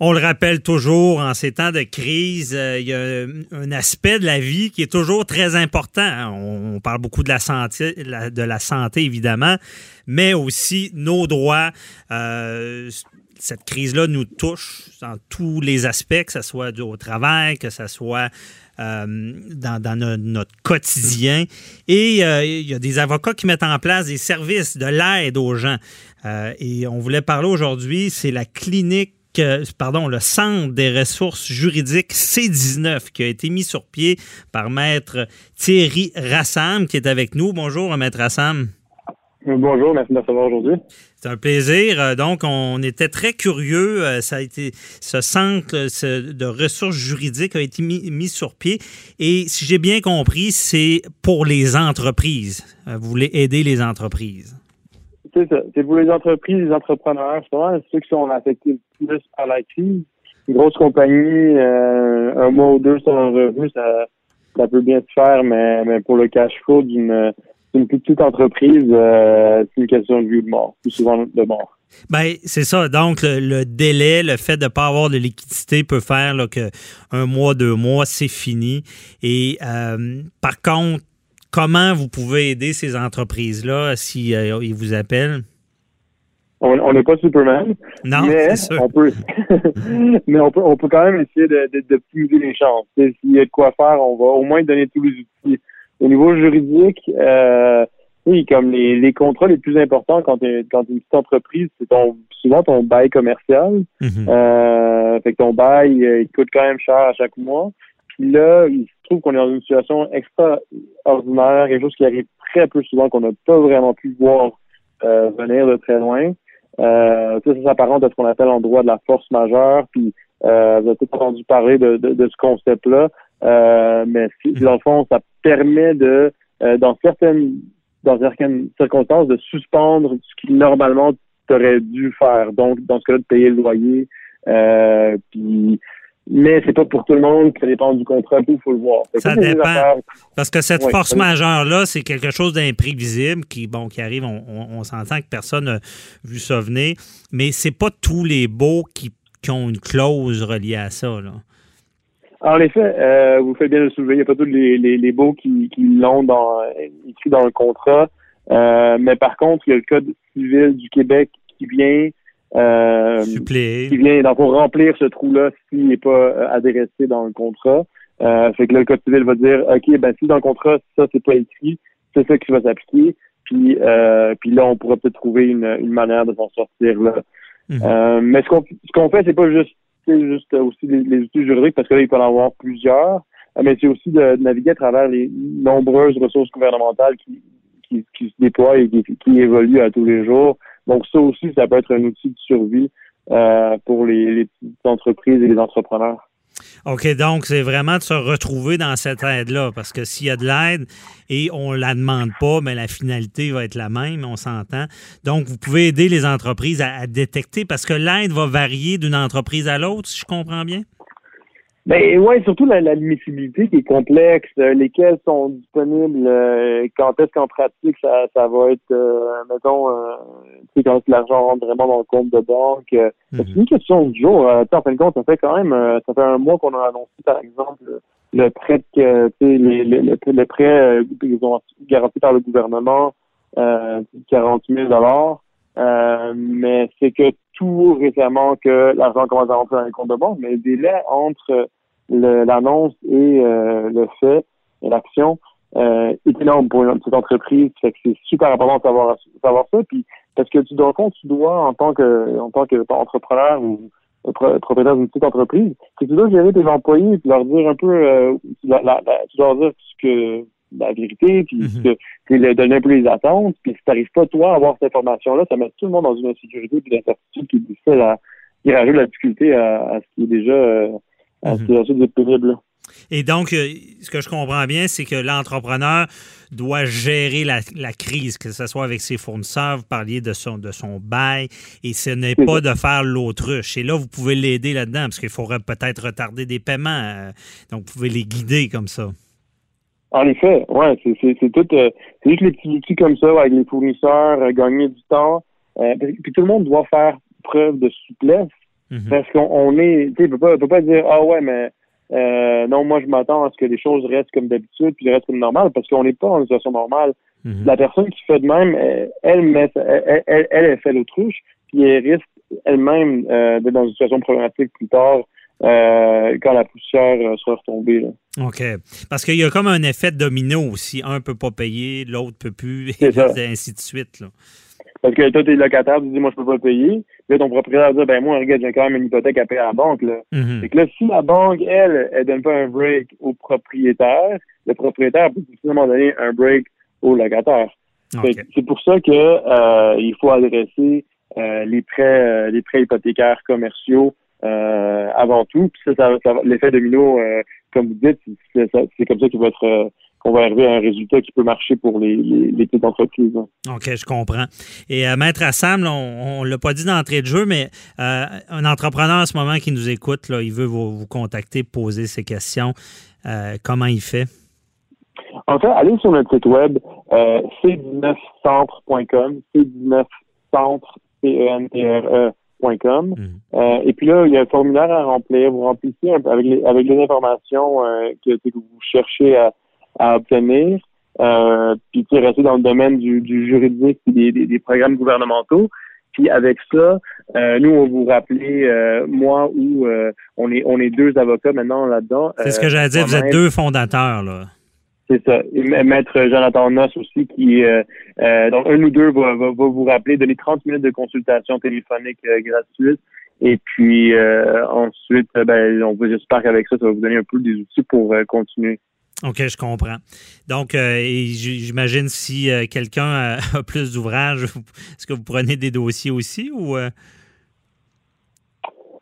On le rappelle toujours, en ces temps de crise, euh, il y a un aspect de la vie qui est toujours très important. On, parle beaucoup de la santé, évidemment, mais aussi nos droits. Euh, cette crise-là nous touche dans tous les aspects, que ce soit au travail, que ce soit euh, dans, notre quotidien. Et il y a des avocats qui mettent en place des services de l'aide aux gens. Et on voulait parler aujourd'hui, c'est la clinique pardon, le Centre des ressources juridiques C19 qui a été mis sur pied par Maître Thierry Rassam qui est avec nous. Bonjour, Maître Rassam. Bonjour, merci de recevoir aujourd'hui. C'est un plaisir. Euh, donc, on était très curieux. Euh, ça a été ce centre de ressources juridiques a été mis, sur pied. Et si j'ai bien compris, c'est pour les entreprises. Euh, vous voulez aider les entreprises. C'est pour les entreprises, les entrepreneurs. Vraiment ceux qui sont affectés le plus par la crise. Une grosse compagnie, un mois ou deux sans revenu, ça, ça peut bien se faire, mais, mais pour le cash flow d'une une petite entreprise, euh, c'est une question de vie ou de mort, plus souvent de mort. Ben, c'est ça. Donc, le, délai, le fait de ne pas avoir de liquidité peut faire là, que un mois, deux mois, c'est fini. Et euh, par contre, comment vous pouvez aider ces entreprises-là si euh, ils vous appellent? On n'est pas Superman. Non, mais sûr. on peut, mais on peut, on peut quand même essayer de, de, les chances. S'il y a de quoi faire, on va au moins donner tous les outils au niveau juridique, euh, oui, comme les, les contrats les plus importants quand tu es, quand une petite entreprise, c'est ton souvent ton bail commercial. Mhm. euh, fait que ton bail, euh, il coûte quand même cher à chaque mois. Puis là, il se trouve qu'on est dans une situation extraordinaire, quelque chose qui arrive très peu souvent, qu'on n'a pas vraiment pu voir euh, venir de très loin. Euh, ça, ça s'apparente à ce qu'on appelle en droit de la force majeure. Puis euh, vous avez peut-être entendu parler de, de, de ce concept-là. Euh, mais dans le fond, ça permet de, euh, dans certaines dans certaines circonstances, de suspendre ce qui normalement t'aurais dû faire. Donc, dans ce cas-là, de payer le loyer. Euh, puis, mais c'est pas pour tout le monde, ça dépend du contrat, il faut le voir. Ça dépend. Parce que cette force majeure-là, c'est quelque chose d'imprévisible qui, bon, qui arrive, on, on, s'entend que personne n'a vu ça venir, mais c'est pas tous les baux qui, qui ont une clause reliée à ça. Là. En effet, euh, vous faites bien le soulever. Il n'y a pas tous les, les, les baux qui, qui l'ont dans, écrit dans le contrat. Euh, mais par contre, il y a le Code civil du Québec qui vient euh, qui vient donc, pour remplir ce trou-là s'il n'est pas euh, adressé dans le contrat. Euh, fait que là, le Code civil va dire OK, ben si dans le contrat, ça, c'est pas écrit, c'est ça qui va s'appliquer. Puis, euh, puis là, on pourra peut-être trouver une, une manière de s'en sortir là. Mhm. Euh, mais ce qu'on ce qu'on fait, c'est pas juste c'est juste aussi les, les, outils juridiques, parce que là, il peut en avoir plusieurs, euh, mais c'est aussi de, naviguer à travers les nombreuses ressources gouvernementales qui, qui, qui se déploient et qui, qui, évoluent à tous les jours. Donc ça aussi, ça peut être un outil de survie euh, pour les, les petites entreprises et les entrepreneurs. OK, donc c'est vraiment de se retrouver dans cette aide-là, parce que s'il y a de l'aide et on ne la demande pas, mais la finalité va être la même, on s'entend. Donc, vous pouvez aider les entreprises à détecter, parce que l'aide va varier d'une entreprise à l'autre, si je comprends bien? Ben ouais, surtout la, l'admissibilité qui est complexe, euh, lesquels sont disponibles, euh, quand est-ce qu'en pratique ça, ça va être, euh, mettons, euh, tu sais, quand l'argent rentre vraiment dans le compte de banque. Mm-hmm. C'est une question du jour. en fin de compte, ça fait quand même, ça fait un mois qu'on a annoncé, par exemple, le prêt que, tu sais, les, les, le, prêt qu'ils ont garanti par le gouvernement, euh, 40 000 dollars. Mais c'est que tout récemment que l'argent commence à rentrer dans les comptes de banque, mais le délai entre l'annonce et euh, le fait et l'action euh, est énorme pour une petite entreprise. Fait que c'est super important de savoir, savoir ça. Puis parce que tu dois compte, tu dois en tant que en tant qu'entrepreneur ou propriétaire d'une petite entreprise, que tu dois gérer tes employés et leur dire un peu euh, la, la, tu dois leur dire ce que la vérité, puis mm -hmm. donner un peu les attentes, puis si tu n'arrives pas toi à avoir cette information-là, ça met tout le monde dans une insécurité et l'incertitude qui difficile à qui rajoute la difficulté à, à, ce qui est déjà Mhm. C'est assez pénible. Et donc, euh, ce que je comprends bien, c'est que l'entrepreneur doit gérer la, crise, que ce soit avec ses fournisseurs, vous parliez de son, de son bail, et ce n'est pas de faire l'autruche. Et là, vous pouvez l'aider là-dedans, parce qu'il faudrait peut-être retarder des paiements. Euh, donc, vous pouvez les guider comme ça. En effet, ouais, c'est tout, euh, c'est juste les petits outils comme ça, avec les fournisseurs, gagner du temps. puis tout le monde doit faire preuve de souplesse, mhm. parce qu'on est, tu sais, peut pas, peut pas dire, ah ouais, mais euh, non, moi, je m'attends à ce que les choses restent comme d'habitude, puis restent comme normal, parce qu'on n'est pas en situation normale. Mhm. La personne qui fait de même, elle, met, elle, elle, elle, fait l'autruche, puis elle risque elle-même euh, d'être dans une situation problématique plus tard. Euh, quand la poussière sera retombée. Là. OK. Parce qu'il y a comme un effet domino aussi. Un peut pas payer, l'autre peut plus, et ainsi de suite. Là. Parce que toi, t'es locataire, tu dis, moi, je peux pas payer. Là, ton propriétaire dit, ben, moi, regarde, j'ai quand même une hypothèque à payer à la banque, là. Mm que là, si la banque, elle, elle donne pas un break au propriétaire, le propriétaire peut simplement donner un break au locataire. C'est pour ça que euh, il faut adresser euh, les prêts euh, les prêts hypothécaires commerciaux avant tout. Puis ça, ça, l'effet domino, comme vous dites, c'est comme ça qu'il va être on va arriver à un résultat qui peut marcher pour les, les, petites entreprises. OK, je comprends. Et euh, Maître Assam, on ne l'a pas dit d'entrée de jeu, mais euh, un entrepreneur en ce moment qui nous écoute, là, il veut vous, contacter, poser ses questions. Euh, comment il fait? En fait, allez sur notre site web c19centre.com, c19centre, c e e mm. et puis là, il y a un formulaire à remplir. Vous remplissez avec les, avec les informations que, que, vous cherchez à, à obtenir, euh, puis tu rester dans le domaine du, du juridique et des, des, programmes gouvernementaux. Puis avec ça, euh, nous, on vous rappeler, euh, moi ou euh, on est on est deux avocats maintenant là-dedans. C'est ce que j'allais dire, vous êtes deux fondateurs, là. C'est ça. Et Maître Jonathan Noss aussi, qui donc un ou deux va, va, vous rappeler, donner 30 minutes de consultation téléphonique gratuite. Et puis ensuite, ben, on vous j'espère qu'avec ça, ça va vous donner un peu des outils pour continuer. OK, je comprends. Donc, euh, j'imagine si euh, quelqu'un a, plus d'ouvrages, est-ce que vous prenez des dossiers aussi ou. Euh?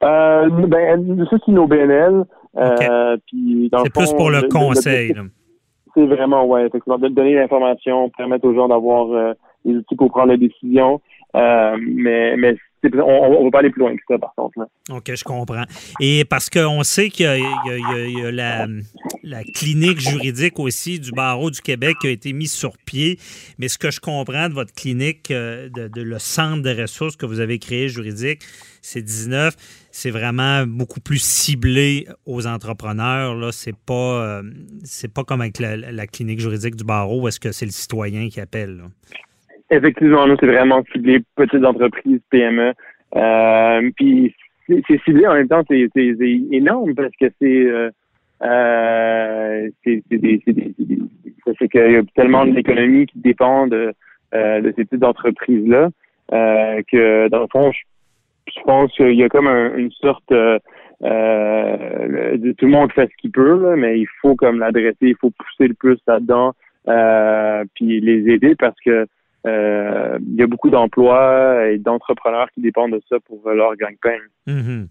ben, ça, c'est nos BNL. c'est plus pour le, conseil. C'est vraiment, ouais, effectivement, de donner l'information, permettre aux gens d'avoir les outils pour prendre la décision. mais, mais on, on va pas aller plus loin que ça, par contre. Là. OK, je comprends. Et parce qu'on sait qu'il y a, la, la, clinique juridique aussi du barreau du Québec qui a été mise sur pied. Mais ce que je comprends de votre clinique, euh, de, le centre de ressources que vous avez créé juridique, c'est 19, c'est vraiment beaucoup plus ciblé aux entrepreneurs. Là, c'est pas, euh, pas comme avec la, clinique juridique du barreau où est-ce que c'est le citoyen qui appelle. Effectivement, nous, c'est vraiment ciblé petites entreprises, PME. Euh, puis c'est ciblé en même temps, c'est énorme parce que c'est euh, euh, c'est qu'il y a tellement d'économies qui dépendent de, euh, de ces petites entreprises là euh, que dans le fond, je, pense qu'il y a comme une sorte euh, de, tout le monde fait ce qu'il peut, là, mais il faut comme l'adresser, il faut pousser le plus là-dedans, puis les aider parce que euh, il y a beaucoup d'emplois et d'entrepreneurs qui dépendent de ça pour leur gagne-pain. Mhm.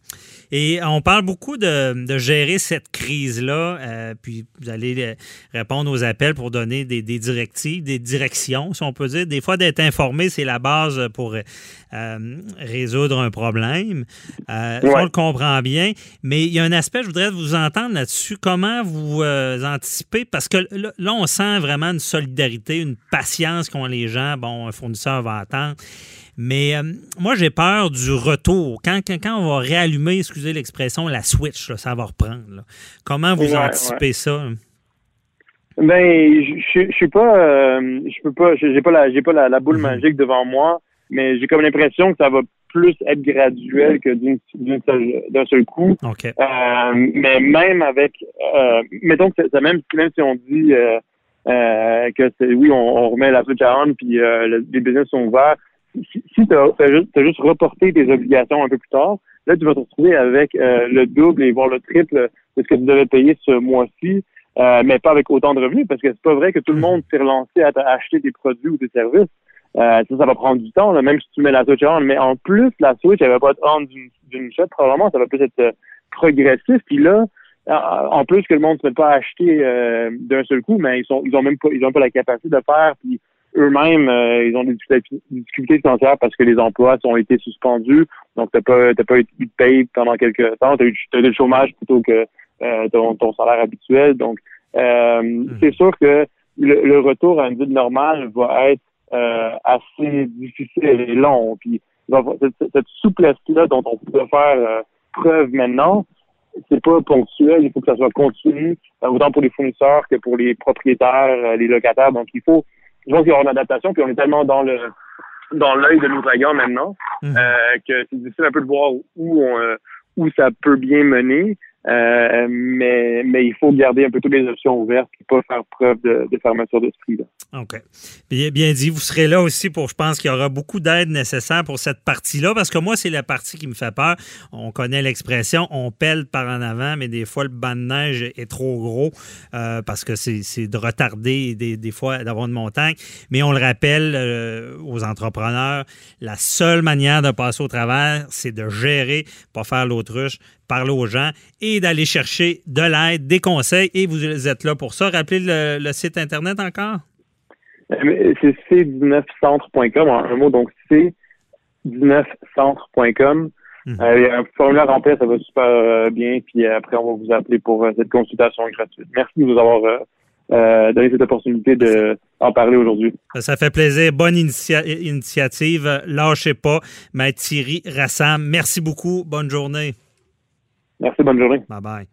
Et on parle beaucoup de, gérer cette crise-là, euh, puis vous allez euh, répondre aux appels pour donner des, directives, des directions, si on peut dire. Des fois, d'être informé, c'est la base pour résoudre un problème. On le comprend bien. Mais il y a un aspect, je voudrais vous entendre là-dessus. Comment vous anticipez? Parce que là, on sent vraiment une solidarité, une patience qu'ont les gens bon, un fournisseur va attendre. Mais euh, moi, j'ai peur du retour. Quand, quand, on va réallumer, excusez l'expression, la switch, ça va reprendre. Comment vous anticipez ça? Ben, je, je suis pas, euh, je peux pas, j'ai pas la, j'ai pas la, boule mhm. magique devant moi, mais j'ai comme l'impression que ça va plus être graduel que d'un seul, coup. Euh, mais même avec, mettons que ça, même, même si on dit euh, que c'est oui, on, remet la switch à on, puis euh, les business sont ouverts. Si, si tu as, juste, juste reporté tes obligations un peu plus tard, là, tu vas te retrouver avec euh, le double et voire le triple de ce que tu devais payer ce mois-ci, mais pas avec autant de revenus, parce que c'est pas vrai que tout le monde s'est relancé à, acheter des produits ou des services. ça, ça va prendre du temps, là, même si tu mets la switch on. Mais en plus, la switch, elle va pas être on d'une shot, probablement, ça va plus être progressif. Puis là, en plus que le monde ne se met pas à acheter euh, d'un seul coup, mais ils sont ils ont même pas ils ont pas la capacité de faire. Puis eux-mêmes, euh, ils ont des difficultés financières parce que les emplois ont été suspendus. Donc t'as pas t'as pas eu de paye pendant quelques temps. T'as eu, as eu le chômage plutôt que euh, ton, ton, salaire habituel. Donc hmm. c'est sûr que le, retour à une vie normale va être assez difficile et long. Puis cette, cette souplesse-là dont on peut faire preuve maintenant, c'est pas ponctuel, il faut que ça soit continu, euh, autant pour les fournisseurs que pour les propriétaires, euh, les locataires. Donc il faut, je pense qu'il y aura une adaptation, puis on est tellement dans le dans l'œil de l'ouragan maintenant mhm. euh, que c'est difficile un peu de voir où on, où ça peut bien mener. Euh, mais, il faut garder un peu toutes les options ouvertes et pas faire preuve de, de fermeture d'esprit. OK. Bien, bien dit. Vous serez là aussi pour, je pense qu'il y aura beaucoup d'aide nécessaire pour cette partie-là, parce que moi, c'est la partie qui me fait peur. On connaît l'expression, on pèle par en avant, mais des fois, le banc de neige est trop gros euh, parce que c'est de retarder des, des fois d'avoir une montagne. Mais on le rappelle euh, aux entrepreneurs, la seule manière de passer au travers, c'est de gérer, pas faire l'autruche, parler aux gens et d'aller chercher de l'aide, des conseils. Et vous êtes là pour ça. Rappelez le, site Internet encore? Euh, c'est c19centre.com, un mot, donc c19centre.com. Mhm. Euh, il y a un formulaire rempli, ça va super euh, bien. Puis après, on va vous appeler pour cette consultation gratuite. Merci de nous avoir donné cette opportunité d'en parler aujourd'hui. Ça fait plaisir. Bonne initiative. Lâchez pas. Maître Thierry Rassam, merci beaucoup. Bonne journée. Merci, bonne journée. Bye bye.